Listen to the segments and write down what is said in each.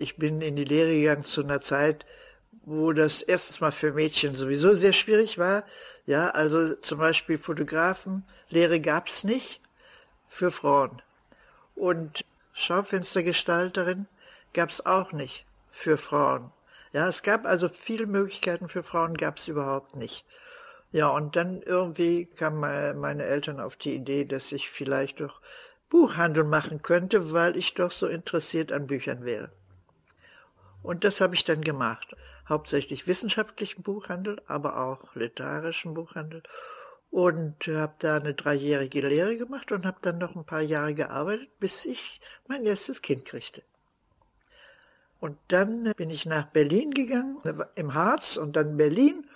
Ich bin in die Lehre gegangen zu einer Zeit, wo das erstens mal für Mädchen sowieso sehr schwierig war. Ja, also zum Beispiel Fotografenlehre gab es nicht für Frauen. Und Schaufenstergestalterin gab es auch nicht für Frauen. Ja, es gab also viele Möglichkeiten für Frauen, gab es überhaupt nicht. Ja, und dann irgendwie kamen meine Eltern auf die Idee, dass ich vielleicht doch Buchhandel machen könnte, weil ich doch so interessiert an Büchern wäre. Und das habe ich dann gemacht. Hauptsächlich wissenschaftlichen Buchhandel, aber auch literarischen Buchhandel. Und habe da eine dreijährige Lehre gemacht und habe dann noch ein paar Jahre gearbeitet, bis ich mein erstes Kind kriegte. Und dann bin ich nach Berlin gegangen, im Harz und dann Berlin.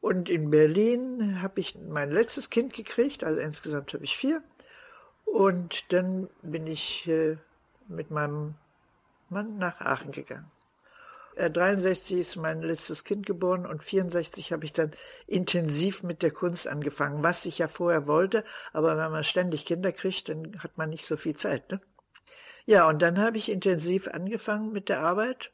Und in Berlin habe ich mein letztes Kind gekriegt, also insgesamt habe ich vier. Und dann bin ich äh, mit meinem Mann nach Aachen gegangen. 63 ist mein letztes Kind geboren und 64 habe ich dann intensiv mit der Kunst angefangen, was ich ja vorher wollte, aber wenn man ständig Kinder kriegt, dann hat man nicht so viel Zeit. Ne? Ja, und dann habe ich intensiv angefangen mit der Arbeit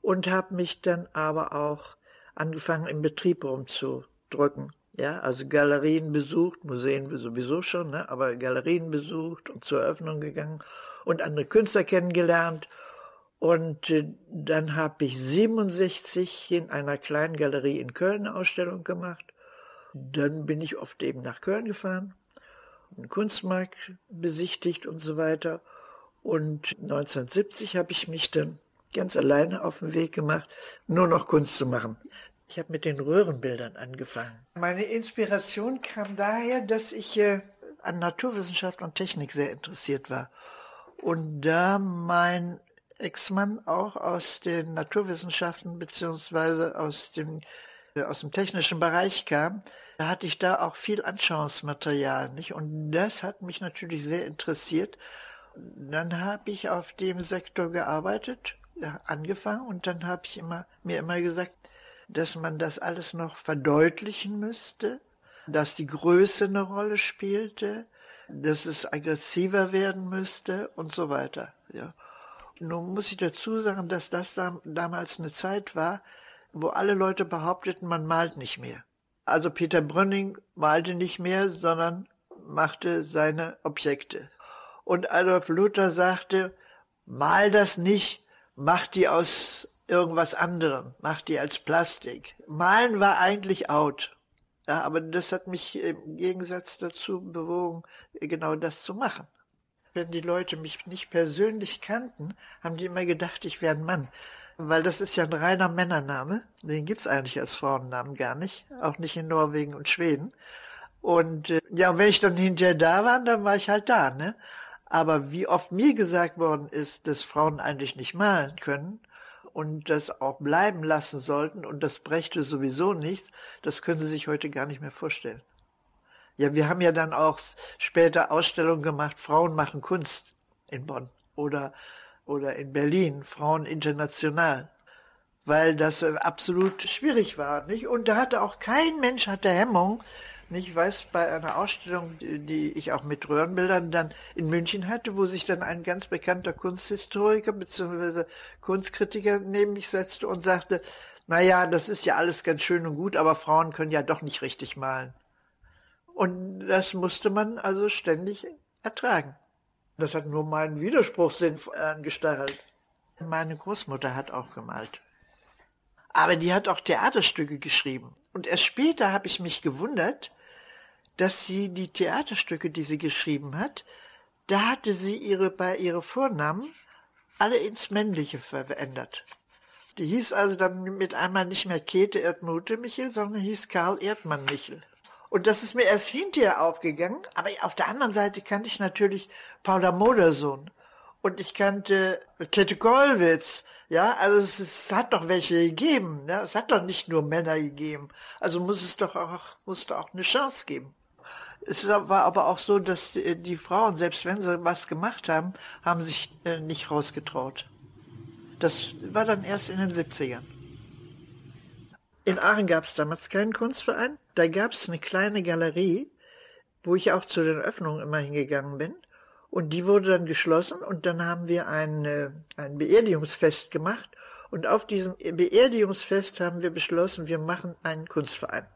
und habe mich dann aber auch angefangen, im Betrieb rumzudrücken. Ja, also Galerien besucht, Museen sowieso schon, ne, aber Galerien besucht und zur Eröffnung gegangen und andere Künstler kennengelernt. Und äh, dann habe ich 67 in einer kleinen Galerie in Köln eine Ausstellung gemacht. Dann bin ich oft eben nach Köln gefahren, einen Kunstmarkt besichtigt und so weiter. Und 1970 habe ich mich dann ganz alleine auf den Weg gemacht, nur noch Kunst zu machen. Ich habe mit den Röhrenbildern angefangen. Meine Inspiration kam daher, dass ich äh, an Naturwissenschaft und Technik sehr interessiert war. Und da mein Ex-Mann auch aus den Naturwissenschaften beziehungsweise aus dem äh, aus dem technischen Bereich kam, da hatte ich da auch viel Anschauungsmaterial, nicht? Und das hat mich natürlich sehr interessiert dann habe ich auf dem Sektor gearbeitet, angefangen und dann habe ich immer, mir immer gesagt, dass man das alles noch verdeutlichen müsste, dass die Größe eine Rolle spielte, dass es aggressiver werden müsste und so weiter. Ja. Nun muss ich dazu sagen, dass das damals eine Zeit war, wo alle Leute behaupteten, man malt nicht mehr. Also Peter Brünning malte nicht mehr, sondern machte seine Objekte. Und Adolf Luther sagte, mal das nicht, mach die aus irgendwas anderem, mach die als Plastik. Malen war eigentlich out. Ja, aber das hat mich im Gegensatz dazu bewogen, genau das zu machen. Wenn die Leute mich nicht persönlich kannten, haben die immer gedacht, ich wäre ein Mann. Weil das ist ja ein reiner Männername. Den gibt's eigentlich als Frauennamen gar nicht. Auch nicht in Norwegen und Schweden. Und äh, ja, wenn ich dann hinterher da war, dann war ich halt da, ne? Aber wie oft mir gesagt worden ist, dass Frauen eigentlich nicht malen können und das auch bleiben lassen sollten und das brächte sowieso nichts, das können Sie sich heute gar nicht mehr vorstellen. Ja, wir haben ja dann auch später Ausstellungen gemacht, Frauen machen Kunst in Bonn oder, oder in Berlin, Frauen international, weil das absolut schwierig war, nicht? Und da hatte auch kein Mensch hatte Hemmung, ich weiß, bei einer Ausstellung, die ich auch mit Röhrenbildern dann in München hatte, wo sich dann ein ganz bekannter Kunsthistoriker bzw. Kunstkritiker neben mich setzte und sagte, na ja, das ist ja alles ganz schön und gut, aber Frauen können ja doch nicht richtig malen. Und das musste man also ständig ertragen. Das hat nur meinen Widerspruchssinn angestachelt. Meine Großmutter hat auch gemalt. Aber die hat auch Theaterstücke geschrieben. Und erst später habe ich mich gewundert, dass sie die Theaterstücke, die sie geschrieben hat, da hatte sie ihre bei ihre Vornamen alle ins Männliche verändert. Die hieß also dann mit einmal nicht mehr Käthe Erdmute Michel, sondern hieß Karl Erdmann Michel. Und das ist mir erst hinterher aufgegangen, aber auf der anderen Seite kannte ich natürlich Paula Modersohn und ich kannte Käthe Kollwitz, ja, also es, es, hat doch welche gegeben, ja, es hat doch nicht nur Männer gegeben, also muss es doch auch, muss doch auch eine Chance geben. Es war aber auch so, dass die, die Frauen, selbst wenn sie was gemacht haben, haben sich äh, nicht rausgetraut. Das war dann erst in den 70ern. In Aachen gab es damals keinen Kunstverein. Da gab es eine kleine Galerie, wo ich auch zu den Öffnungen immer hingegangen bin. Und die wurde dann geschlossen und dann haben wir ein, äh, ein Beerdigungsfest gemacht. Und auf diesem Beerdigungsfest haben wir beschlossen, wir machen einen Kunstverein.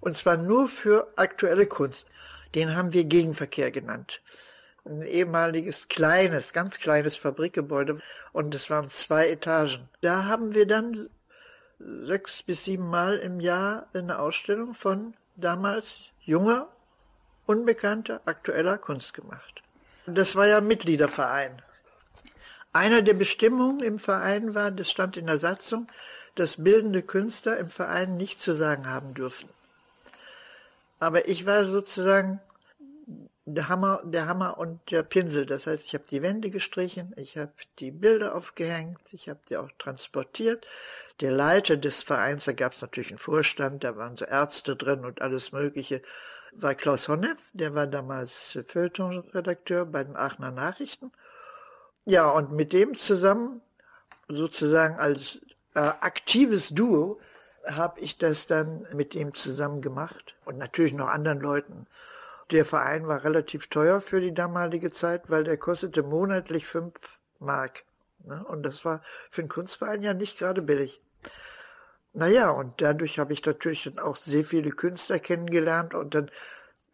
Und zwar nur für aktuelle Kunst. Den haben wir Gegenverkehr genannt. Ein ehemaliges kleines, ganz kleines Fabrikgebäude und es waren zwei Etagen. Da haben wir dann sechs bis sieben Mal im Jahr eine Ausstellung von damals junger, unbekannter, aktueller Kunst gemacht. Das war ja ein Mitgliederverein. Eine der Bestimmungen im Verein war, das stand in der Satzung, dass bildende Künstler im Verein nichts zu sagen haben dürfen. Aber ich war sozusagen der Hammer, der Hammer und der Pinsel. Das heißt, ich habe die Wände gestrichen, ich habe die Bilder aufgehängt, ich habe die auch transportiert. Der Leiter des Vereins, da gab es natürlich einen Vorstand, da waren so Ärzte drin und alles Mögliche, war Klaus Honneff, der war damals Feuilleton-Redakteur bei den Aachener Nachrichten. Ja, und mit dem zusammen, sozusagen als äh, aktives Duo, habe ich das dann mit ihm zusammen gemacht und natürlich noch anderen Leuten. Der Verein war relativ teuer für die damalige Zeit, weil der kostete monatlich fünf Mark. Ne? Und das war für einen Kunstverein ja nicht gerade billig. Naja, und dadurch habe ich natürlich dann auch sehr viele Künstler kennengelernt und dann,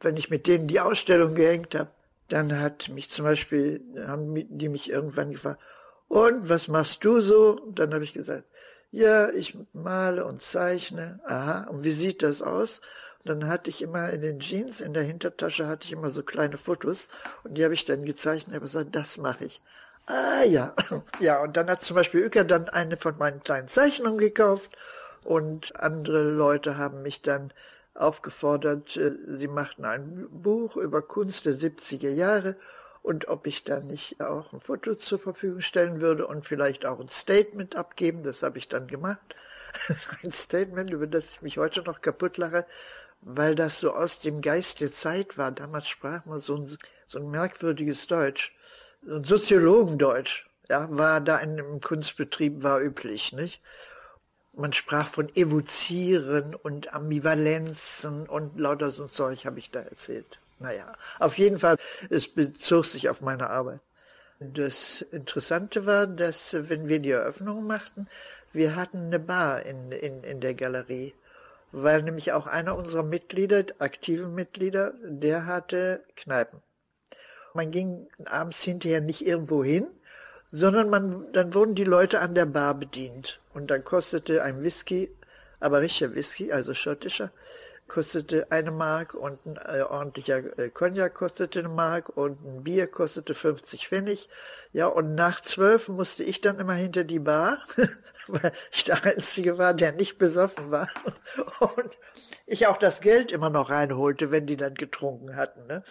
wenn ich mit denen die Ausstellung gehängt habe, dann hat mich zum Beispiel, haben die mich irgendwann gefragt, und was machst du so? Und dann habe ich gesagt, ja, ich male und zeichne. Aha, und wie sieht das aus? Dann hatte ich immer in den Jeans, in der Hintertasche hatte ich immer so kleine Fotos und die habe ich dann gezeichnet, habe gesagt, das mache ich. Ah ja, ja, und dann hat zum Beispiel Uecker dann eine von meinen kleinen Zeichnungen gekauft und andere Leute haben mich dann aufgefordert, äh, sie machten ein Buch über Kunst der 70er Jahre und ob ich dann nicht auch ein Foto zur Verfügung stellen würde und vielleicht auch ein Statement abgeben. Das habe ich dann gemacht. ein Statement, über das ich mich heute noch kaputt lache, weil das so aus dem Geist der Zeit war. Damals sprach man so ein, so ein merkwürdiges Deutsch, so ein Soziologendeutsch, ja, war da in, im Kunstbetrieb war üblich, nicht? Man sprach von Evozieren und Ambivalenzen und lauter so ein Zeug habe ich da erzählt. Naja, auf jeden Fall, es bezog sich auf meine Arbeit. Das Interessante war, dass wenn wir die Eröffnung machten, wir hatten eine Bar in, in, in der Galerie weil nämlich auch einer unserer Mitglieder, aktiven Mitglieder, der hatte Kneipen. Man ging abends hinterher nicht irgendwo hin, sondern man, dann wurden die Leute an der Bar bedient. Und dann kostete ein Whisky, aber richtiger Whisky, also schottischer, kostete eine Mark und ein äh, ordentlicher äh, Cognac kostete eine Mark und ein Bier kostete 50 Pfennig. Ja, und nach zwölf musste ich dann immer hinter die Bar, weil ich der Einzige war, der nicht besoffen war. Und ich auch das Geld immer noch reinholte, wenn die dann getrunken hatten. Ne?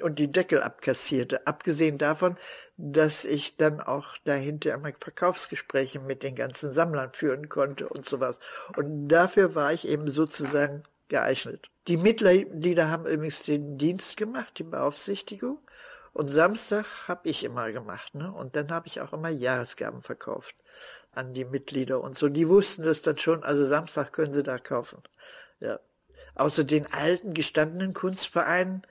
Und die Deckel abkassierte. Abgesehen davon, dass ich dann auch dahinter einmal Verkaufsgespräche mit den ganzen Sammlern führen konnte und sowas. Und dafür war ich eben sozusagen geeignet. Die Mitglieder haben übrigens den Dienst gemacht, die Beaufsichtigung. Und Samstag habe ich immer gemacht. Ne? Und dann habe ich auch immer Jahresgaben verkauft an die Mitglieder und so. Die wussten das dann schon, also Samstag können sie da kaufen. Ja. Außer den alten, gestandenen Kunstvereinen,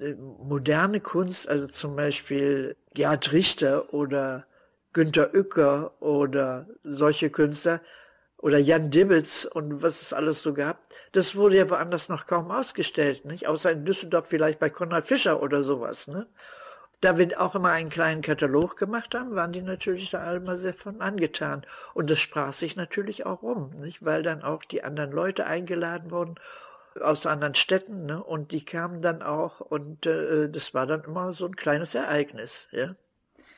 äh, moderne Kunst, also zum Beispiel Gerd Richter oder Günter Uecker oder solche Künstler, oder Jan Dibbitz und was es alles so gab, das wurde ja woanders noch kaum ausgestellt, nicht? Außer in Düsseldorf vielleicht bei Konrad Fischer oder sowas, ne? Da wir auch immer einen kleinen Katalog gemacht haben, waren die natürlich da alle mal sehr von angetan. Und das sprach sich natürlich auch rum, nicht? Weil dann auch die anderen Leute eingeladen wurden aus anderen Städten, ne? Und die kamen dann auch und äh, das war dann immer so ein kleines Ereignis, ja?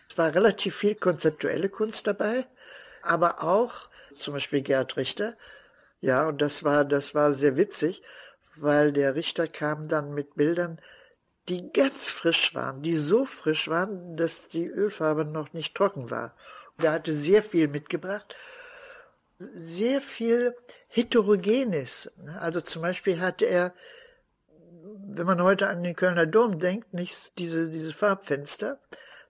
Es war relativ viel konzeptuelle Kunst dabei, aber auch zum Beispiel Gerd Richter. Ja, und das war, das war sehr witzig, weil der Richter kam dann mit Bildern, die ganz frisch waren, die so frisch waren, dass die Ölfarbe noch nicht trocken war. Er hatte sehr viel mitgebracht, sehr viel Heterogenes. Also zum Beispiel hatte er, wenn man heute an den Kölner Dom denkt, nicht diese, diese Farbfenster,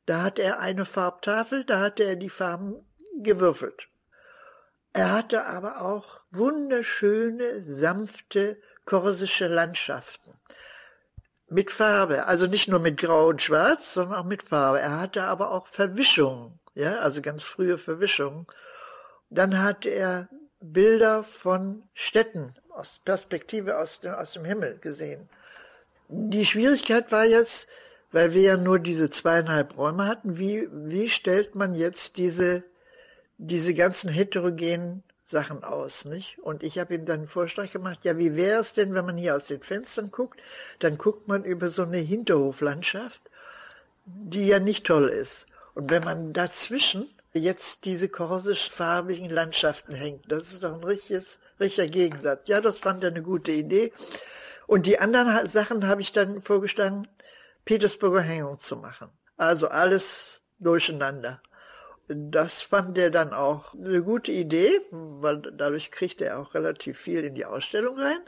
da hatte er eine Farbtafel, da hatte er die Farben gewürfelt. Er hatte aber auch wunderschöne, sanfte korsische Landschaften. mit Farbe, also nicht nur mit Grau und Schwarz, sondern auch mit Farbe. Er hatte aber auch Verwischungen, ja, also ganz frühe Verwischungen. Dann hatte er Bilder von Städten aus Perspektive aus dem, aus dem Himmel gesehen. Die Schwierigkeit war jetzt, weil wir ja nur diese zweieinhalb Räume hatten, wie, wie stellt man jetzt diese, diese ganzen heterogenen Sachen aus, nicht? Und ich habe ihm dann einen Vorschlag gemacht, ja, wie wäre es denn, wenn man hier aus den Fenstern guckt, dann guckt man über so eine Hinterhoflandschaft, die ja nicht toll ist. Und wenn man dazwischen jetzt diese korsisch-farbigen Landschaften hängt, das ist doch ein richtiges, richtiger Gegensatz. Ja, das fand er eine gute Idee. Und die anderen Sachen habe ich dann vorgeschlagen, Petersburger Hängung zu machen. Also alles durcheinander. Das fand er dann auch eine gute Idee, weil dadurch kriegte er auch relativ viel in die Ausstellung rein.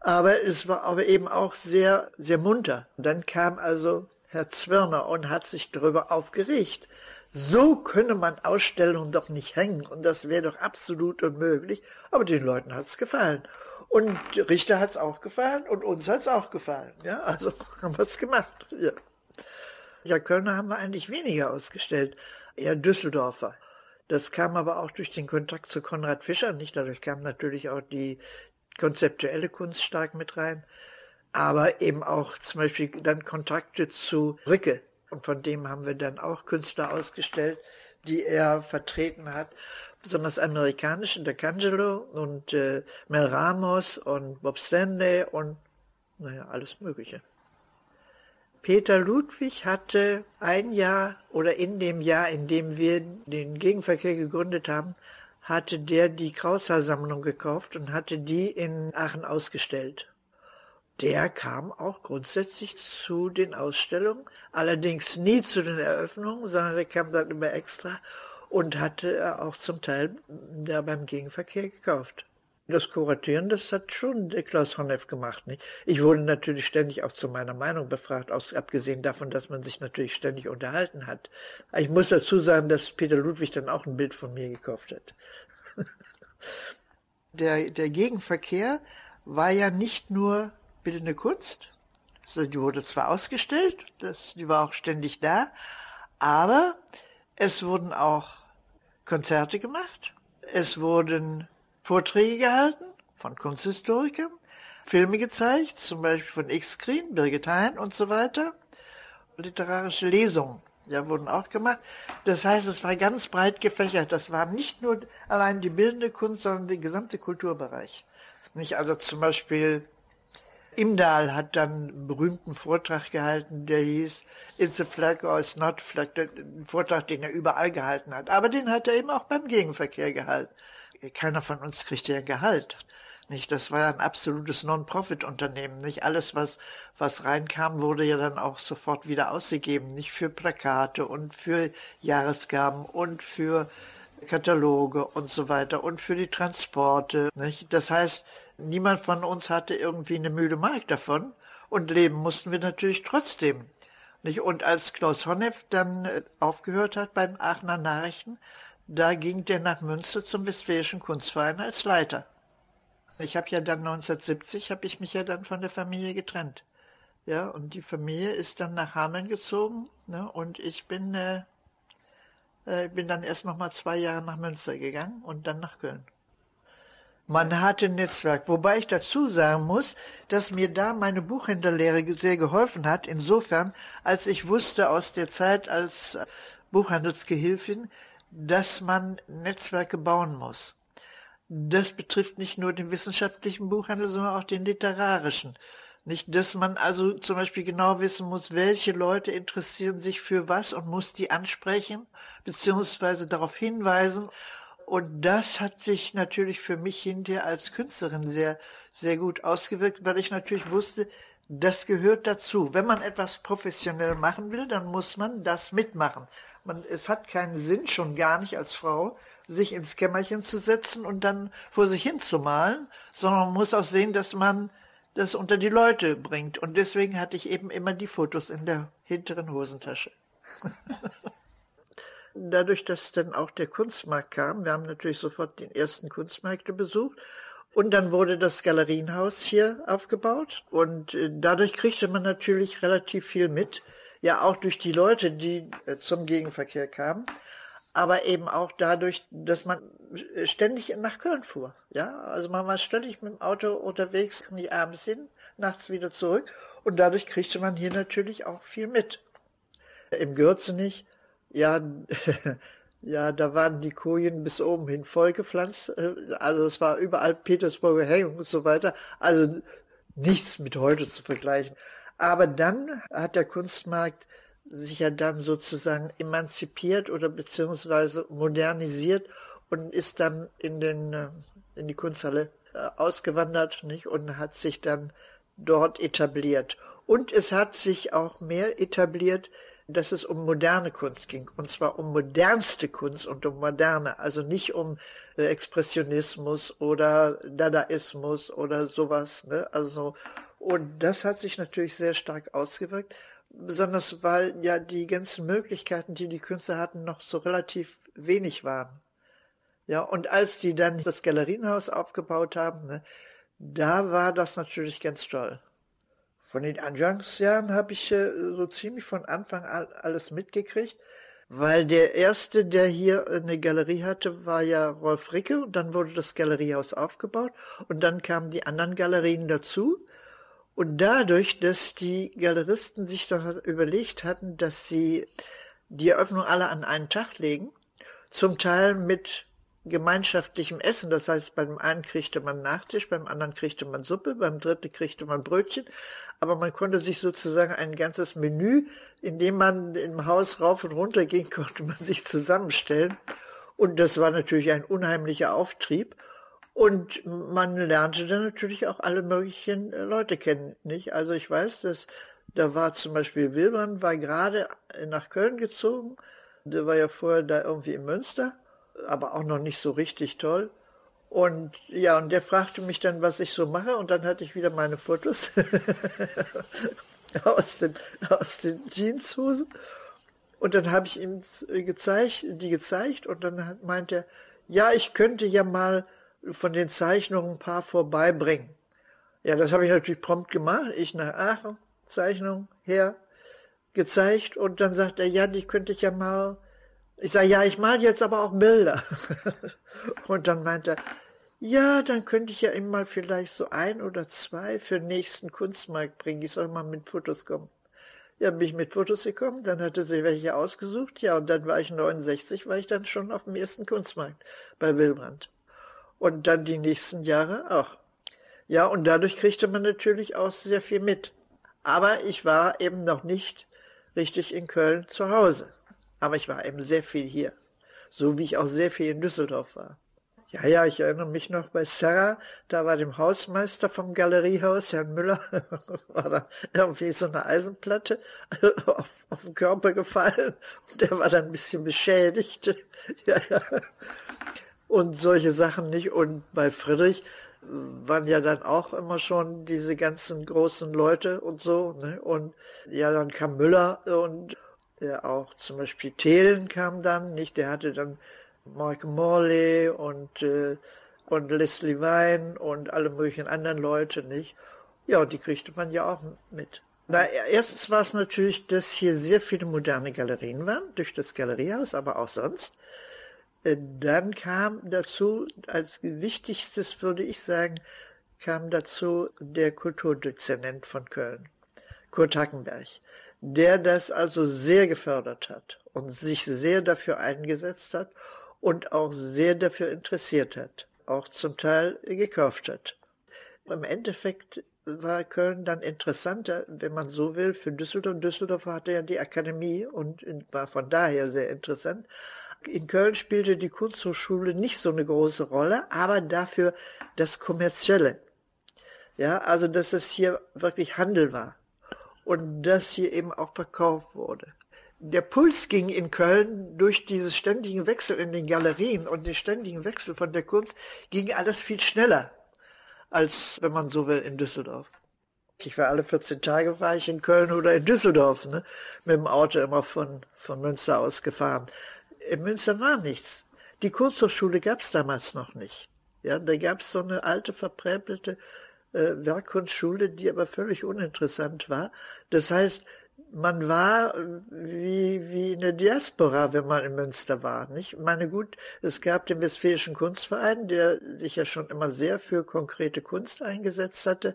Aber es war aber eben auch sehr, sehr munter. Dann kam also Herr Zwirner und hat sich darüber aufgeregt. So könne man Ausstellungen doch nicht hängen und das wäre doch absolut unmöglich. Aber den Leuten hat es gefallen. Und Richter hat es auch gefallen und uns hat es auch gefallen. Ja, also haben wir es gemacht. Ja. ja, Kölner haben wir eigentlich weniger ausgestellt eher Düsseldorfer. Das kam aber auch durch den Kontakt zu Konrad Fischer nicht. Dadurch kam natürlich auch die konzeptuelle Kunst stark mit rein. Aber eben auch zum Beispiel dann Kontakte zu Ricke. Und von dem haben wir dann auch Künstler ausgestellt, die er vertreten hat. Besonders amerikanische, D'Angelo und äh, Mel Ramos und Bob Stanley und naja, alles Mögliche. Peter Ludwig hatte ein Jahr oder in dem Jahr, in dem wir den Gegenverkehr gegründet haben, hatte der die Kraushaar-Sammlung gekauft und hatte die in Aachen ausgestellt. Der kam auch grundsätzlich zu den Ausstellungen, allerdings nie zu den Eröffnungen, sondern der kam dann immer extra und hatte auch zum Teil da beim Gegenverkehr gekauft. Das Kuratieren, das hat schon Klaus Honneff gemacht. Nicht? Ich wurde natürlich ständig auch zu meiner Meinung befragt, aus, abgesehen davon, dass man sich natürlich ständig unterhalten hat. Ich muss dazu sagen, dass Peter Ludwig dann auch ein Bild von mir gekauft hat. der, der Gegenverkehr war ja nicht nur bildende Kunst. Also die wurde zwar ausgestellt, das, die war auch ständig da, aber es wurden auch Konzerte gemacht, es wurden Vorträge gehalten von Kunsthistorikern, Filme gezeigt, zum Beispiel von X-Screen, Birgit Hein und so weiter. Literarische Lesungen ja, wurden auch gemacht. Das heißt, es war ganz breit gefächert. Das war nicht nur allein die bildende Kunst, sondern der gesamte Kulturbereich. Nicht also zum Beispiel Imdahl hat dann einen berühmten Vortrag gehalten, der hieß It's a flag or it's not a flag, ein Vortrag, den er überall gehalten hat. Aber den hat er eben auch beim Gegenverkehr gehalten keiner von uns kriegte ja Gehalt. Nicht, das war ein absolutes Non-Profit-Unternehmen. Nicht alles, was, was reinkam, wurde ja dann auch sofort wieder ausgegeben. Nicht für Plakate und für Jahresgaben und für Kataloge und so weiter und für die Transporte. Nicht? Das heißt, niemand von uns hatte irgendwie eine müde Mark davon und leben mussten wir natürlich trotzdem. Nicht? Und als Klaus Honneff dann äh, aufgehört hat bei den Aachener Nachrichten, da ging der nach Münster zum Westfälischen Kunstverein als Leiter. Ich habe ja dann 1970, habe ich mich ja dann von der Familie getrennt. Ja, und die Familie ist dann nach Hameln gezogen ne, und ich bin, äh, äh, bin dann erst noch mal zwei Jahre nach Münster gegangen und dann nach Köln. Man hatte ein Netzwerk, wobei ich dazu sagen muss, dass mir da meine Buchhändlerlehre sehr geholfen hat, insofern, als ich wusste aus der Zeit als Buchhandelsgehilfin, dass man Netzwerke bauen muss. Das betrifft nicht nur den wissenschaftlichen Buchhandel, sondern auch den literarischen. Nicht, dass man also zum Beispiel genau wissen muss, welche Leute interessieren sich für was und muss die ansprechen, beziehungsweise darauf hinweisen. Und das hat sich natürlich für mich hinterher als Künstlerin sehr, sehr gut ausgewirkt, weil ich natürlich wusste, das gehört dazu. Wenn man etwas professionell machen will, dann muss man das mitmachen. Man, es hat keinen Sinn, schon gar nicht als Frau, sich ins Kämmerchen zu setzen und dann vor sich hin zu malen, sondern man muss auch sehen, dass man das unter die Leute bringt. Und deswegen hatte ich eben immer die Fotos in der hinteren Hosentasche. Dadurch, dass dann auch der Kunstmarkt kam, wir haben natürlich sofort den ersten Kunstmärkte besucht, Und dann wurde das Galerienhaus hier aufgebaut und äh, dadurch kriegte man natürlich relativ viel mit, ja auch durch die Leute, die äh, zum Gegenverkehr kamen, aber eben auch dadurch, dass man äh, ständig nach Köln fuhr. Ja, also man war ständig mit dem Auto unterwegs, kam nicht abends hin, nachts wieder zurück und dadurch kriegte man hier natürlich auch viel mit. Im Gürzenich, ja, Ja, da waren die Kojen bis oben hin vollgepflanzt. Äh, also es war überall Petersburger Hängung und so weiter. Also nichts mit heute zu vergleichen. Aber dann hat der Kunstmarkt sich ja dann sozusagen emanzipiert oder beziehungsweise modernisiert und ist dann in den äh, in die Kunsthalle äh, ausgewandert nicht und hat sich dann dort etabliert und es hat sich auch mehr etabliert dass es um moderne Kunst ging. Und zwar um modernste Kunst und um moderne, also nicht um äh, Expressionismus oder Dadaismus oder sowas. Ne? Also, und das hat sich natürlich sehr stark ausgewirkt, besonders weil ja die ganzen Möglichkeiten, die die Künstler hatten, noch so relativ wenig waren. Ja, und als die dann das Galerienhaus aufgebaut haben, ne, da war das natürlich ganz toll. Von den Anfangsjahren habe ich äh, so ziemlich von Anfang an alles mitgekriegt, weil der erste, der hier eine Galerie hatte, war ja Rolf Ricke und dann wurde das Galeriehaus aufgebaut und dann kamen die anderen Galerien dazu. Und dadurch, dass die Galeristen sich dann überlegt hatten, dass sie die Eröffnung alle an einen Tag legen, zum Teil mit gemeinschaftlichem Essen. Das heißt, beim einen kriegte man Nachtisch, beim anderen kriegte man Suppe, beim dritten kriegte man Brötchen. Aber man konnte sich sozusagen ein ganzes Menü, in dem man im Haus rauf und runter ging, konnte man sich zusammenstellen. Und das war natürlich ein unheimlicher Auftrieb. Und man lernte dann natürlich auch alle möglichen äh, Leute kennen, nicht? Also ich weiß, dass da war zum Beispiel Wilbern, war gerade nach Köln gezogen. Der war ja vorher da irgendwie in Münster aber auch noch nicht so richtig toll. Und ja, und der fragte mich dann, was ich so mache, und dann hatte ich wieder meine Fotos aus, den, aus den Jeanshosen. Und dann habe ich ihm gezeigt, die gezeigt, und dann meinte er, ja, ich könnte ja mal von den Zeichnungen ein paar vorbeibringen. Ja, das habe ich natürlich prompt gemacht. Ich nach Aachen, Zeichnung her, gezeigt, und dann sagt er, ja, die könnte ich ja mal ich sage, ja, ich male jetzt aber auch Bilder. und dann meint er, ja, dann könnte ich ja immer mal vielleicht so ein oder zwei für den nächsten Kunstmarkt bringen. Ich soll mal mit Fotos kommen. Ja, bin ich mit Fotos gekommen, dann hatte sie welche ausgesucht, ja, und dann war ich 69, war ich dann schon auf dem ersten Kunstmarkt bei Wilbrand. Und dann die nächsten Jahre auch. Ja, und dadurch kriegte man natürlich auch sehr viel mit. Aber ich war eben noch nicht richtig in Köln zu Hause. Aber ich war eben sehr viel hier. So wie ich auch sehr viel in Düsseldorf war. Ja, ja, ich erinnere mich noch bei Sarah, da war dem Hausmeister vom Galeriehaus, Herrn Müller, war da irgendwie so eine Eisenplatte auf, auf den Körper gefallen und der war dann ein bisschen beschädigt. Ja, ja. Und solche Sachen nicht. Und bei Friedrich waren ja dann auch immer schon diese ganzen großen Leute und so. Ne? Und ja, dann kam Müller und der auch zum Beispiel Thelen kam dann, nicht? Der hatte dann Mark Morley und, äh, und Leslie Vine und alle möglichen anderen Leute, nicht? Ja, und die kriegte man ja auch mit. Na, erstens war es natürlich, dass hier sehr viele moderne Galerien waren, durch das Galeriehaus, aber auch sonst. Äh, dann kam dazu, als wichtigstes würde ich sagen, kam dazu der Kulturdezernent von Köln, Kurt Hackenberg der das also sehr gefördert hat und sich sehr dafür eingesetzt hat und auch sehr dafür interessiert hat, auch zum Teil gekauft hat. Im Endeffekt war Köln dann interessanter, wenn man so will, für Düsseldorf. Düsseldorf hatte ja die Akademie und war von daher sehr interessant. In Köln spielte die Kunsthochschule nicht so eine große Rolle, aber dafür das Kommerzielle. Ja, also dass es hier wirklich Handel war und das hier eben auch verkauft wurde. Der Puls ging in Köln durch diesen ständigen Wechsel in den Galerien und den ständigen Wechsel von der Kunst ging alles viel schneller als, wenn man so will, in Düsseldorf. Ich war alle 14 Tage war ich in Köln oder in Düsseldorf, ne, mit dem Auto immer von, von Münster aus gefahren. In Münster war nichts. Die Kunsthochschule gab es damals noch nicht. Ja, da gab es so eine alte, verpräpelte äh, Werkkunstschule, die aber völlig uninteressant war. Das heißt, man war wie, wie in der Diaspora, wenn man in Münster war. Nicht? Ich meine, gut, es gab den Westfälischen Kunstverein, der sich ja schon immer sehr für konkrete Kunst eingesetzt hatte.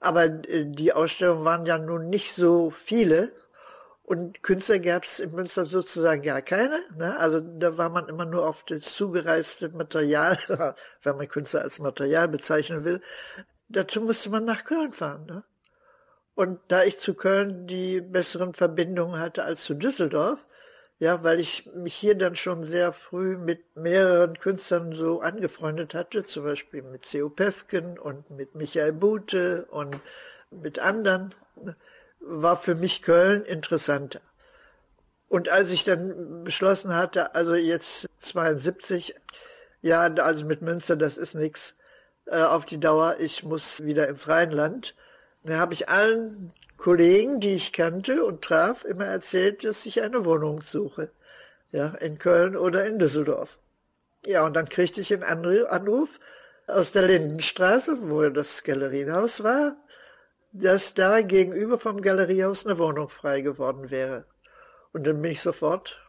Aber äh, die Ausstellungen waren ja nun nicht so viele. Und Künstler gab es in Münster sozusagen gar keine. Ne? Also da war man immer nur auf das zugereiste Material, wenn man Künstler als Material bezeichnen will. Dazu musste man nach Köln fahren. Ne? Und da ich zu Köln die besseren Verbindungen hatte als zu Düsseldorf, ja, weil ich mich hier dann schon sehr früh mit mehreren Künstlern so angefreundet hatte, zum Beispiel mit Theo Pefken und mit Michael Bute und mit anderen, war für mich Köln interessanter. Und als ich dann beschlossen hatte, also jetzt 72, ja, also mit Münster, das ist nichts äh, auf die Dauer, ich muss wieder ins Rheinland, da habe ich allen Kollegen, die ich kannte und traf, immer erzählt, dass ich eine Wohnung suche. Ja, in Köln oder in Düsseldorf. Ja, und dann kriegte ich einen Anruf aus der Lindenstraße, wo das Galeriehaus war, dass da gegenüber vom Galeriehaus eine Wohnung frei geworden wäre. Und dann bin ich sofort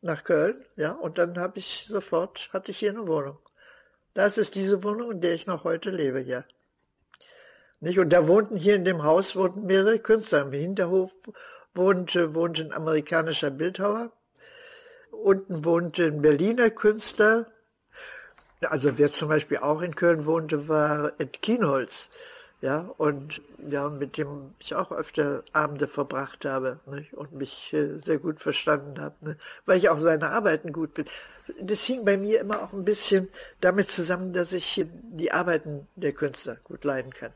nach Köln, ja, und dann habe ich sofort, hatte ich hier eine Wohnung. Das ist diese Wohnung, in der ich noch heute lebe, ja. Nicht? Und da wohnten hier in dem Haus wohnten mehrere Künstler. Im Hinterhof wohnte, wohnte ein amerikanischer Bildhauer. Unten wohnte ein Berliner Künstler. Also wer zum Beispiel auch in Köln wohnte, war Ed Kienholz. Ja, und ja, mit dem ich auch öfter Abende verbracht habe nicht? und mich äh, sehr gut verstanden habe, ne? weil ich auch seine Arbeiten gut bin. Das hing bei mir immer auch ein bisschen damit zusammen, dass ich die Arbeiten der Künstler gut leiden kann.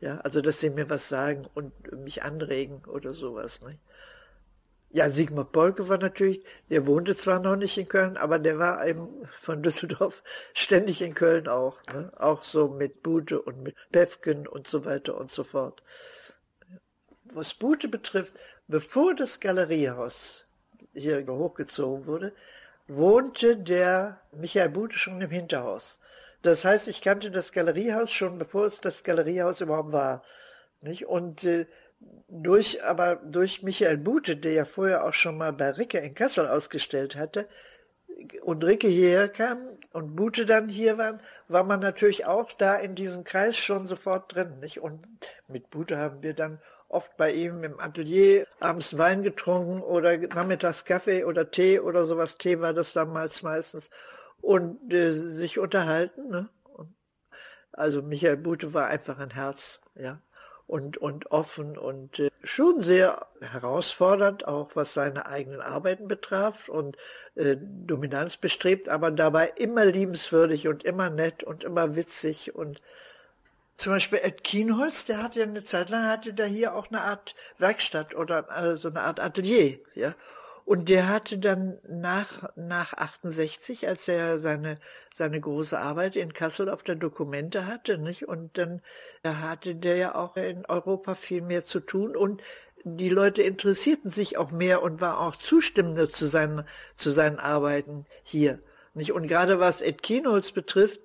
Ja, also dass sie mir was sagen und mich anregen oder sowas. Ne? Ja, Sigmar Polke war natürlich, der wohnte zwar noch nicht in Köln, aber der war eben von Düsseldorf ständig in Köln auch. Ne? Auch so mit Bute und mit Pefken und so weiter und so fort. Was Bute betrifft, bevor das Galeriehaus hier hochgezogen wurde, wohnte der Michael Bute schon im Hinterhaus. Das heißt, ich kannte das Galeriehaus schon, bevor es das Galeriehaus überhaupt war. Nicht? Und äh, durch, aber durch Michael Bute, der ja vorher auch schon mal bei Ricke in Kassel ausgestellt hatte, und Ricke hierher kam und Bute dann hier waren, war man natürlich auch da in diesem Kreis schon sofort drin. Nicht? Und mit Bute haben wir dann oft bei ihm im Atelier abends Wein getrunken oder nachmittags Kaffee oder Tee oder sowas. Tee war das damals meistens und äh, sich unterhalten. Ne? Also Michael Bute war einfach ein Herz, ja, und, und offen und äh, schon sehr herausfordernd, auch was seine eigenen Arbeiten betraf und äh, Dominanz bestrebt, aber dabei immer liebenswürdig und immer nett und immer witzig und zum Beispiel Ed Kienholz, der hatte ja eine Zeit lang, hatte da hier auch eine Art Werkstatt oder also eine Art Atelier, ja. Und der hatte dann nach, nach 68, als er seine, seine große Arbeit in Kassel auf der Dokumente hatte, nicht? Und dann hatte der ja auch in Europa viel mehr zu tun und die Leute interessierten sich auch mehr und war auch zustimmender zu seinen, zu seinen Arbeiten hier, nicht? Und gerade was Ed Kienholz betrifft,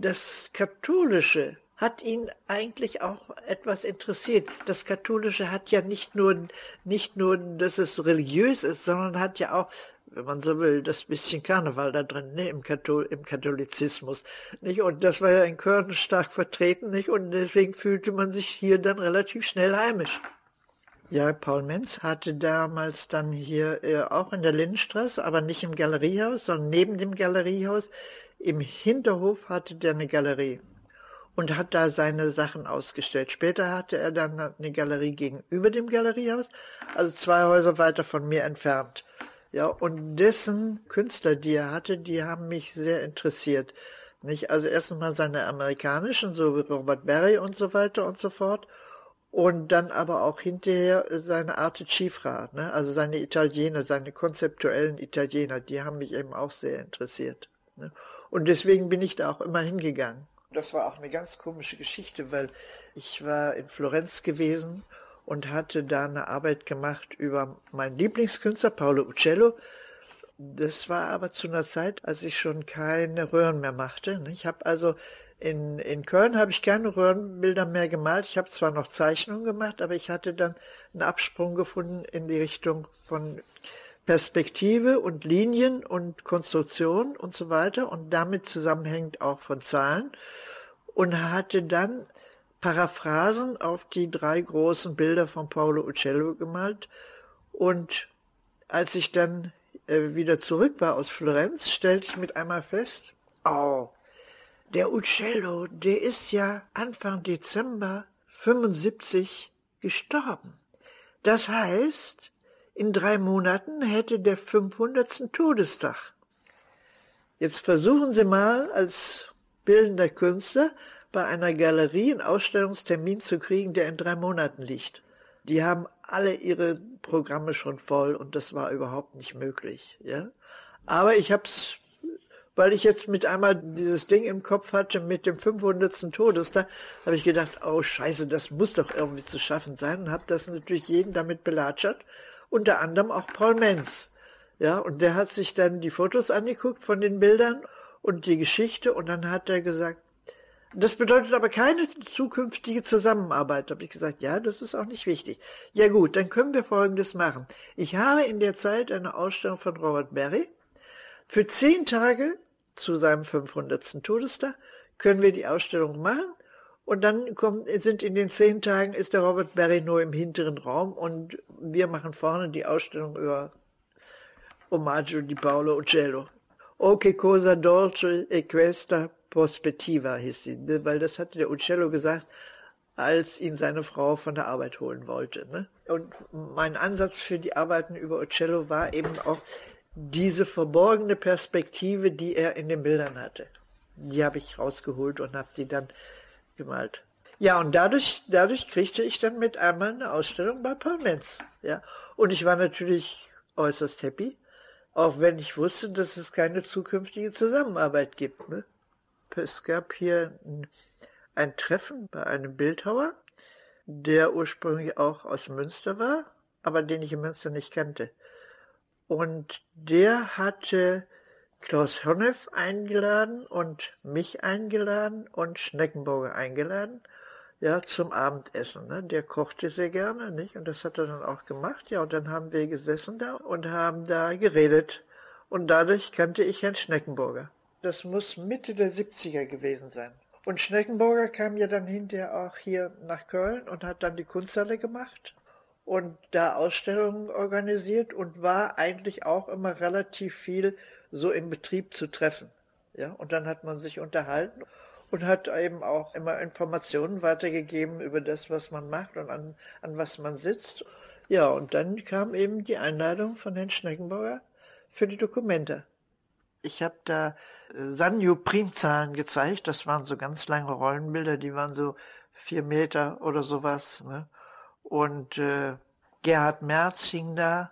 das Katholische, hat ihn eigentlich auch etwas interessiert. Das Katholische hat ja nicht nur, nicht nur, dass es religiös ist, sondern hat ja auch, wenn man so will, das bisschen Karneval da drin, ne, im, Kathol im Katholizismus, nicht? Und das war ja in Köln stark vertreten, nicht? Und deswegen fühlte man sich hier dann relativ schnell heimisch. Ja, Paul Menz hatte damals dann hier äh, auch in der Lindenstraße, aber nicht im Galeriehaus, sondern neben dem Galeriehaus. Im Hinterhof hatte der eine Galerie und hat da seine Sachen ausgestellt. Später hatte er dann eine Galerie gegenüber dem Galeriehaus, also zwei Häuser weiter von mir entfernt. Ja, und dessen Künstler, die er hatte, die haben mich sehr interessiert. Nicht? Also erstens mal seine amerikanischen, so wie Robert Berry und so weiter und so fort. Und dann aber auch hinterher seine Arte Cifra, ne? also seine Italiener, seine konzeptuellen Italiener, die haben mich eben auch sehr interessiert. Ne? Und deswegen bin ich da auch immer hingegangen. Das war auch eine ganz komische Geschichte, weil ich war in Florenz gewesen und hatte da eine Arbeit gemacht über meinen Lieblingskünstler, Paolo Uccello. Das war aber zu einer Zeit, als ich schon keine Röhren mehr machte. Ich habe also in, in Köln habe ich keine Röhrenbilder mehr gemalt. Ich habe zwar noch Zeichnungen gemacht, aber ich hatte dann einen Absprung gefunden in die Richtung von Perspektive und Linien und Konstruktion und so weiter. Und damit zusammenhängend auch von Zahlen. Und hatte dann Paraphrasen auf die drei großen Bilder von Paolo Uccello gemalt. Und als ich dann äh, wieder zurück war aus Florenz, stellte ich mit einmal fest, oh, der Uccello, der ist ja Anfang Dezember 75 gestorben. Das heißt, in drei Monaten hätte der 500. Todestag. Jetzt versuchen Sie mal als bildender Künstler bei einer Galerie einen Ausstellungstermin zu kriegen, der in drei Monaten liegt. Die haben alle ihre Programme schon voll und das war überhaupt nicht möglich. Ja? Aber ich habe es, weil ich jetzt mit einmal dieses Ding im Kopf hatte mit dem 500. Todestag, habe ich gedacht, oh Scheiße, das muss doch irgendwie zu schaffen sein und habe das natürlich jeden damit belatschert, unter anderem auch Paul Menz. Ja, und der hat sich dann die Fotos angeguckt von den Bildern und die Geschichte und dann hat er gesagt, das bedeutet aber keine zukünftige Zusammenarbeit. Da habe ich gesagt, ja, das ist auch nicht wichtig. Ja gut, dann können wir Folgendes machen. Ich habe in der Zeit eine Ausstellung von Robert Berry. Für zehn Tage zu seinem 500. Todestag können wir die Ausstellung machen. Und dann kommt, sind in den zehn Tagen ist der Robert Berry nur im hinteren Raum und wir machen vorne die Ausstellung über Omaggio di Paolo Uccello. O che cosa dolce e questa Prospettiva hieß sie, ne? weil das hatte der Uccello gesagt, als ihn seine Frau von der Arbeit holen wollte. Ne? Und mein Ansatz für die Arbeiten über Uccello war eben auch diese verborgene Perspektive, die er in den Bildern hatte. Die habe ich rausgeholt und habe die dann gemalt. Ja, und dadurch, dadurch kriegte ich dann mit einmal eine Ausstellung bei Paul Menz. Ja, und ich war natürlich äußerst happy, auch wenn ich wusste, dass es keine zukünftige Zusammenarbeit gibt. Ne? Es gab hier ein Treffen bei einem Bildhauer, der ursprünglich auch aus Münster war, aber den ich in Münster nicht kannte. Und der hatte Klaus Honneff eingeladen und mich eingeladen und Schneckenburger eingeladen, ja, zum Abendessen. Ne? Der kochte sehr gerne, nicht? Und das hat er dann auch gemacht. Ja, und dann haben wir gesessen da und haben da geredet. Und dadurch kannte ich Herrn Schneckenburger. Das muss Mitte der 70er gewesen sein. Und Schneckenburger kam ja dann hinterher auch hier nach Köln und hat dann die Kunsthalle gemacht und da Ausstellungen organisiert und war eigentlich auch immer relativ viel so im Betrieb zu treffen. Ja, und dann hat man sich unterhalten und hat eben auch immer Informationen weitergegeben über das, was man macht und an, an was man sitzt. Ja, und dann kam eben die Einladung von Herrn Schneckenbauer für die Dokumente. Ich habe da äh, Sanyo-Primzahlen gezeigt. Das waren so ganz lange Rollenbilder, die waren so vier Meter oder sowas. Ne? Und äh, Gerhard Merz hing da,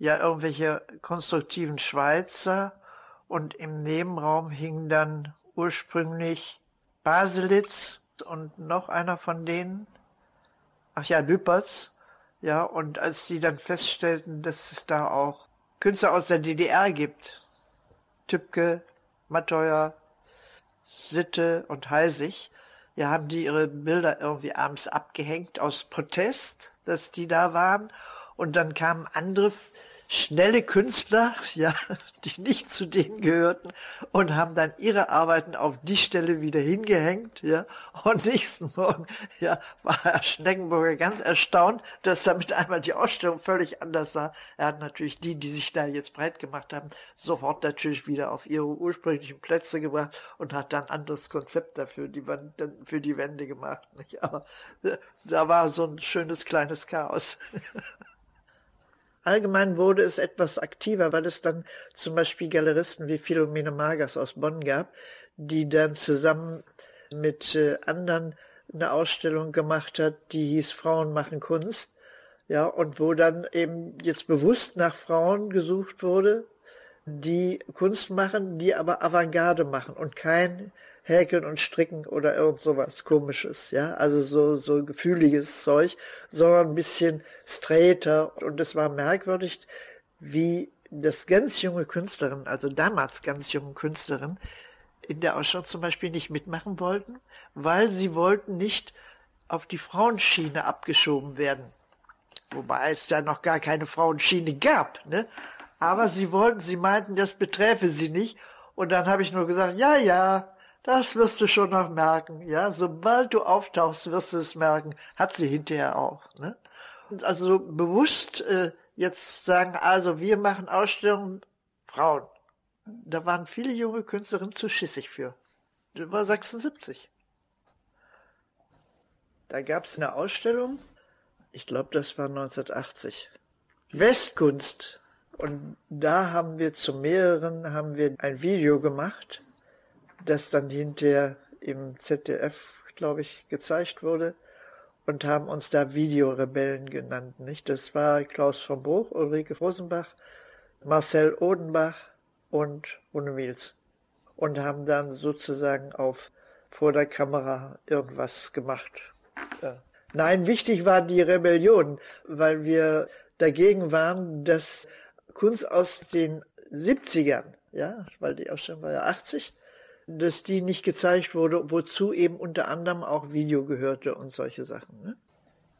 ja irgendwelche konstruktiven Schweizer. Und im Nebenraum hing dann ursprünglich Baselitz und noch einer von denen. Ach ja, Lüpertz. Ja, und als sie dann feststellten, dass es da auch Künstler aus der DDR gibt, Tübke, Matteuer, Sitte und Heisig, ja, haben die ihre Bilder irgendwie abends abgehängt aus Protest, dass die da waren. Und dann kamen andere schnelle Künstler, ja, die nicht zu denen gehörten und haben dann ihre Arbeiten auf die Stelle wieder hingehängt, ja. Und nächsten Morgen, ja, war Herr Schneckenburger ganz erstaunt, dass damit einmal die Ausstellung völlig anders sah. Er hat natürlich die, die sich da jetzt breit gemacht haben, sofort natürlich wieder auf ihre ursprünglichen Plätze gebracht und hat dann anderes Konzept dafür, die Wand, für die Wände gemacht, nicht? Aber äh, da war so ein schönes kleines Chaos. Allgemein wurde es etwas aktiver, weil es dann zum Beispiel Galeristen wie Philomene Magers aus Bonn gab, die dann zusammen mit äh, anderen eine Ausstellung gemacht hat, die hieß Frauen machen Kunst. Ja, und wo dann eben jetzt bewusst nach Frauen gesucht wurde, die Kunst machen, die aber Avantgarde machen und kein Häkeln und Stricken oder irgend sowas komisches, ja, also so, so gefühliges Zeug, sondern ein bisschen straighter und es war merkwürdig, wie dass ganz junge Künstlerinnen, also damals ganz junge Künstlerinnen, in der Ausstellung zum Beispiel nicht mitmachen wollten, weil sie wollten nicht auf die Frauenschiene abgeschoben werden. Wobei es da noch gar keine Frauenschiene gab. Ne? Aber sie wollten, sie meinten, das beträfe sie nicht. Und dann habe ich nur gesagt, ja, ja, das wirst du schon noch merken. Ja, sobald du auftauchst, wirst du es merken. Hat sie hinterher auch. Ne? Und also so bewusst äh, jetzt sagen, also wir machen Ausstellungen Frauen. Da waren viele junge Künstlerinnen zu schissig für. Das war 76. Da gab es eine Ausstellung, ich glaube, das war 1980. Westkunst. Und da haben wir zu mehreren haben wir ein Video gemacht, das dann hinterher im ZDF, glaube ich, gezeigt wurde und haben uns da Videorebellen genannt. Nicht? Das war Klaus von Bruch, Ulrike Rosenbach, Marcel Odenbach und Rune Wiels. Und haben dann sozusagen auf vor der Kamera irgendwas gemacht. Ja. Nein, wichtig war die Rebellion, weil wir dagegen waren, dass Kunst aus den 70ern, ja, weil die Ausstellung war ja 80, dass die nicht gezeigt wurde, wozu eben unter anderem auch Video gehörte und solche Sachen. Ne?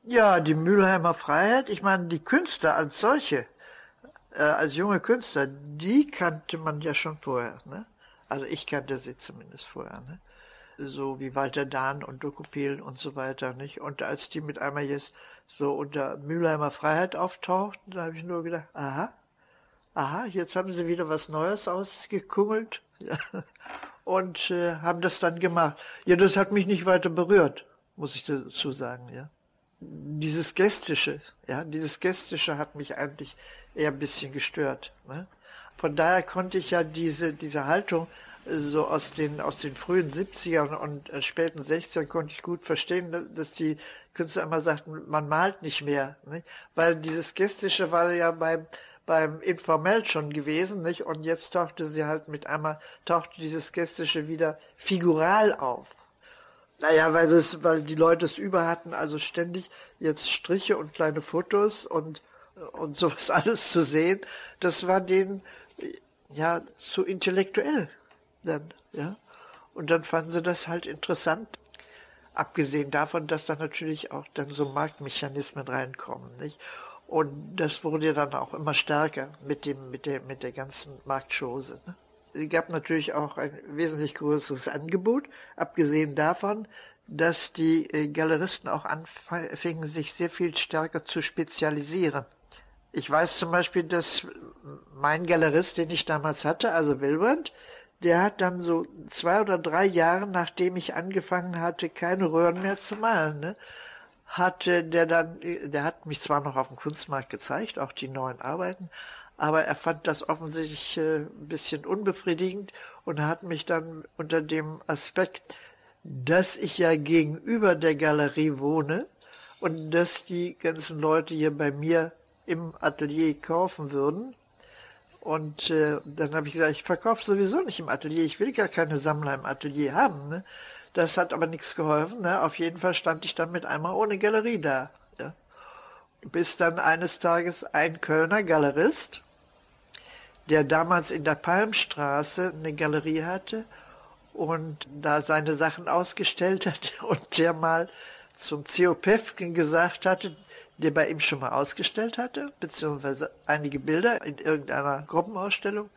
Ja, die Mülheimer Freiheit, ich meine, die Künstler als solche, äh, als junge Künstler, die kannte man ja schon vorher. Ne? Also ich kannte sie zumindest vorher. Ne? So wie Walter Dahn und Dokupil und so weiter. nicht. Und als die mit einmal jetzt so unter Mülheimer Freiheit auftauchten, da habe ich nur gedacht, aha, aha, jetzt haben sie wieder was Neues ausgekungelt. Und äh, haben das dann gemacht. Ja, das hat mich nicht weiter berührt, muss ich dazu sagen, ja. Dieses Gestische, ja, dieses Gestische hat mich eigentlich eher ein bisschen gestört. Ne? Von daher konnte ich ja diese, diese Haltung äh, so aus den, aus den frühen 70ern und äh, späten 60ern konnte ich gut verstehen, dass die Künstler immer sagten, man malt nicht mehr. Nicht? Weil dieses Gestische war ja beim, beim Informell schon gewesen, nicht? Und jetzt tauchte sie halt mit einmal, tauchte dieses Gestische wieder figural auf. Naja, weil, das, weil die Leute es über hatten, also ständig jetzt Striche und kleine Fotos und, und sowas alles zu sehen, das war denen ja zu intellektuell dann, ja. Und dann fanden sie das halt interessant, abgesehen davon, dass da natürlich auch dann so Marktmechanismen reinkommen, nicht? Und das wurde dann auch immer stärker mit dem, mit der, mit der ganzen Marktschose. Ne? Es gab natürlich auch ein wesentlich größeres Angebot, abgesehen davon, dass die äh, Galeristen auch anfingen, sich sehr viel stärker zu spezialisieren. Ich weiß zum Beispiel, dass mein Galerist, den ich damals hatte, also Wilbrand, der hat dann so zwei oder drei Jahre, nachdem ich angefangen hatte, keine Röhren mehr zu malen, ne, hatte der dann, der hat mich zwar noch auf dem Kunstmarkt gezeigt, auch die neuen Arbeiten, aber er fand das offensichtlich äh, ein bisschen unbefriedigend und hat mich dann unter dem Aspekt, dass ich ja gegenüber der Galerie wohne und dass die ganzen Leute hier bei mir im Atelier kaufen würden. Und äh, dann habe ich gesagt, ich verkaufe sowieso nicht im Atelier, ich will gar keine Sammler im Atelier haben. Ne? Das hat aber nichts geholfen. Ne? Auf jeden Fall stand ich dann mit einmal ohne Galerie da. Ja? Bis dann eines Tages ein Kölner Galerist, der damals in der Palmstraße eine Galerie hatte und da seine Sachen ausgestellt hat und der mal zum Theo Pefken gesagt hatte, der bei ihm schon mal ausgestellt hatte, beziehungsweise einige Bilder in irgendeiner Gruppenausstellung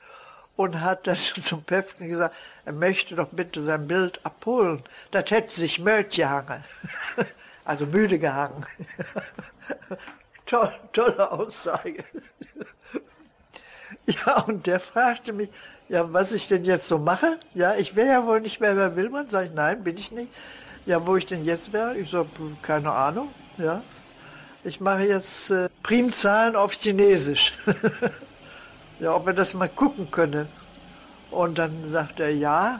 und hat dann zum Päfken gesagt, er möchte doch bitte sein Bild abholen. Das hätte sich müde gehangen. Also müde gehangen. Toll, tolle Aussage. Ja, und der fragte mich, ja, was ich denn jetzt so mache. Ja, ich wäre ja wohl nicht mehr bei Willmann. Sag ich, nein, bin ich nicht. Ja, wo ich denn jetzt wäre? Ich so, keine Ahnung. Ja, ich mache jetzt äh, Primzahlen auf Chinesisch. Ja, ob er das mal gucken könne. Und dann sagte er ja.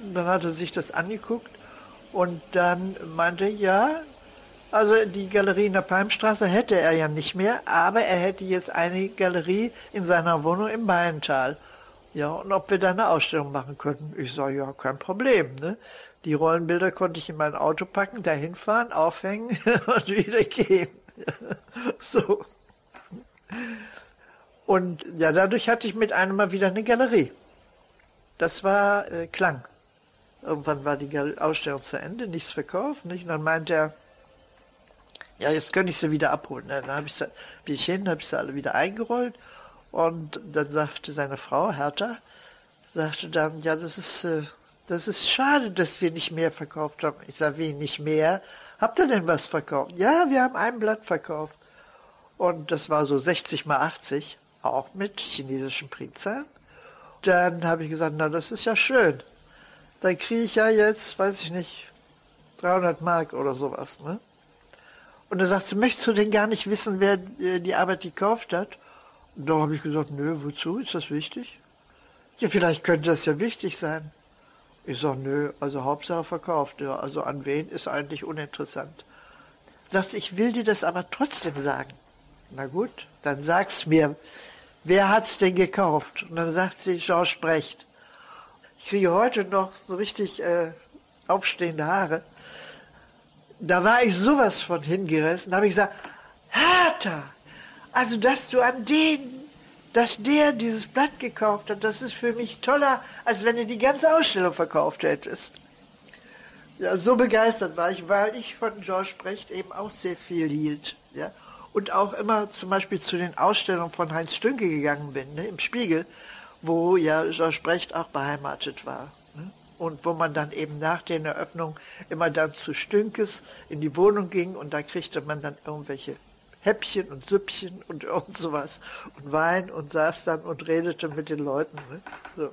Und dann hat er sich das angeguckt und dann meinte er, ja, also die Galerie in der Palmstraße hätte er ja nicht mehr, aber er hätte jetzt eine Galerie in seiner Wohnung im Maintal. Ja, und ob wir da eine Ausstellung machen könnten. Ich sage, ja, kein Problem. Ne? Die Rollenbilder konnte ich in mein Auto packen, dahin fahren, aufhängen und wieder gehen. so. Und ja, dadurch hatte ich mit einem mal wieder eine Galerie. Das war äh, Klang. Irgendwann war die Ausstellung zu Ende, nichts verkauft. Nicht? Und dann meinte er, ja, jetzt könnte ich sie wieder abholen. Dann habe ich sie, bin ich hin, habe ich sie alle wieder eingerollt. Und dann sagte seine Frau, Hertha, sagte dann, ja, das ist, äh, das ist schade, dass wir nicht mehr verkauft haben. Ich sage, wie nicht mehr? Habt ihr denn was verkauft? Ja, wir haben ein Blatt verkauft. Und das war so 60 mal 80, auch mit chinesischen Primzahlen. Dann habe ich gesagt, na, das ist ja schön. Dann kriege ich ja jetzt, weiß ich nicht, 300 Mark oder sowas. Ne? Und er sagt sie, möchtest du denn gar nicht wissen, wer äh, die Arbeit gekauft hat? Und da habe ich gesagt, nö, wozu? Ist das wichtig? Ja, vielleicht könnte das ja wichtig sein. Ich sage, nö, also Hauptsache verkauft. Ja, also an wen ist eigentlich uninteressant. Sagt ich will dir das aber trotzdem sagen. Na gut, dann sag's mir. Wer hat's denn gekauft? Und dann sagt sie, Georges Brecht. Ich kriege heute noch so richtig äh, aufstehende Haare da war ich sowas von hingerissen. Da habe ich gesagt, Hertha, also dass du an den, dass der dieses Blatt gekauft hat, das ist für mich toller, als wenn du die ganze Ausstellung verkauft hättest. Ja, so begeistert war ich, weil ich von George Brecht eben auch sehr viel hielt. Ja? Und auch immer zum Beispiel zu den Ausstellungen von Heinz Stünke gegangen bin, ne, im Spiegel, wo ja George Brecht auch beheimatet war und wo man dann eben nach den Eröffnungen immer dann zu Stünkes in die Wohnung ging und da kriegte man dann irgendwelche Häppchen und Süppchen und irgend sowas und Wein und saß dann und redete mit den Leuten. Ne? So.